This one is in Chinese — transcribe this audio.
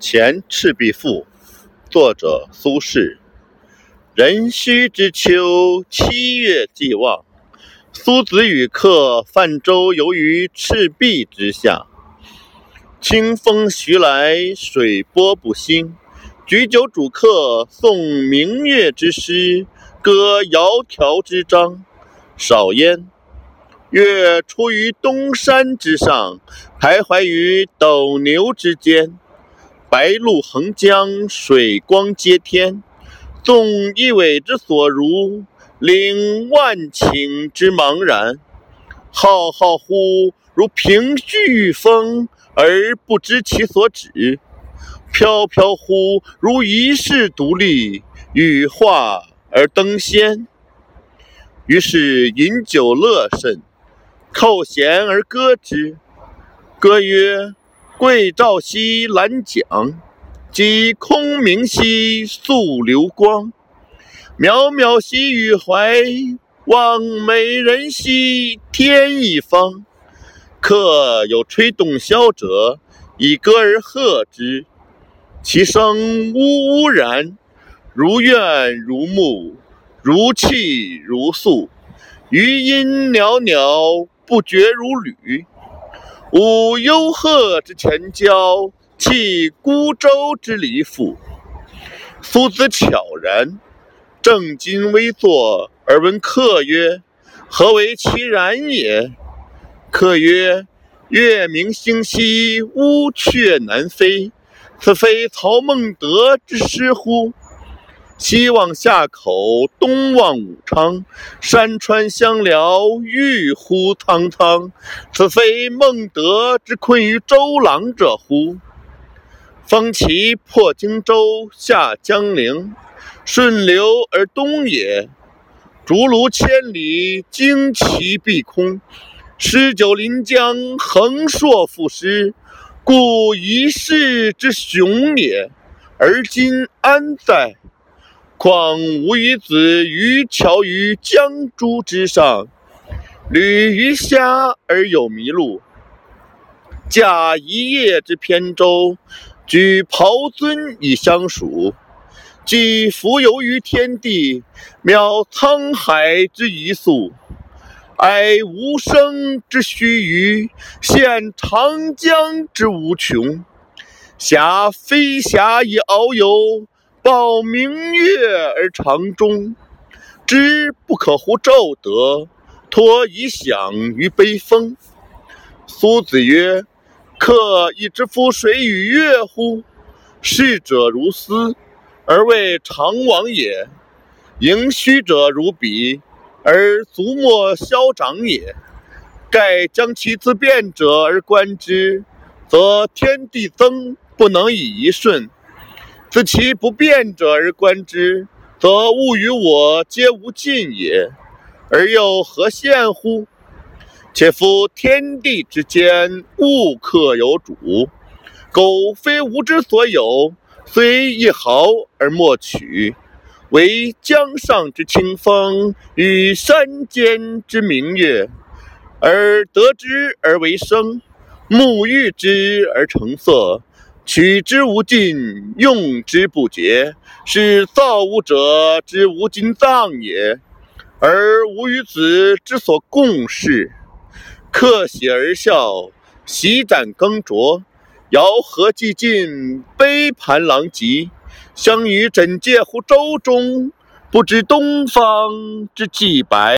《前赤壁赋》作者苏轼。壬戌之秋，七月既望，苏子与客泛舟游于赤壁之下。清风徐来，水波不兴。举酒属客，诵明月之诗，歌窈窕之章。少焉，月出于东山之上，徘徊于斗牛之间。白露横江，水光接天。纵一苇之所如，领万顷之茫然。浩浩乎如凭虚风，而不知其所止；飘飘乎如遗世独立，羽化而登仙。于是饮酒乐甚，扣舷而歌之。歌曰：桂棹兮兰桨，击空明兮溯流光。渺渺兮予怀，望美人兮天一方。客有吹洞箫者，以歌而和之。其声呜呜然，如怨如慕，如泣如诉。余音袅袅，不绝如缕。舞幽壑之潜蛟，泣孤舟之离妇。苏子悄然，正襟危坐，而问客曰：“何为其然也？”客曰：“月明星稀，乌鹊南飞。此非曹孟德之诗乎？”西望夏口，东望武昌，山川相辽，郁乎苍苍。此非孟德之困于周郎者乎？风其破荆州，下江陵，顺流而东也。竹庐千里，旌旗蔽空。诗酒临江，横槊赋诗，故一世之雄也。而今安在？况吾与子渔樵于江渚之上，侣鱼虾而友麋鹿，驾一叶之扁舟，举匏樽以相属。寄蜉蝣于天地，渺沧海之一粟，哀吾生之须臾，羡长江之无穷。挟飞霞以遨游。抱明月而长终，知不可乎骤得，托遗响于悲风。苏子曰：“客亦知夫谁与乐乎？逝者如斯，而谓常往也；盈虚者如彼，而足莫消长也。盖将其自变者而观之，则天地增不能以一瞬。”自其不变者而观之，则物与我皆无尽也，而又何羡乎？且夫天地之间，物克有主。苟非吾之所有，虽一毫而莫取。惟江上之清风，与山间之明月，而得之而为声，沐浴之而成色。取之无尽，用之不竭，是造物者之无尽藏也。而吾与子之所共适，客喜而笑，席盏更酌，肴核既尽，杯盘狼藉，相与枕藉乎舟中，不知东方之既白。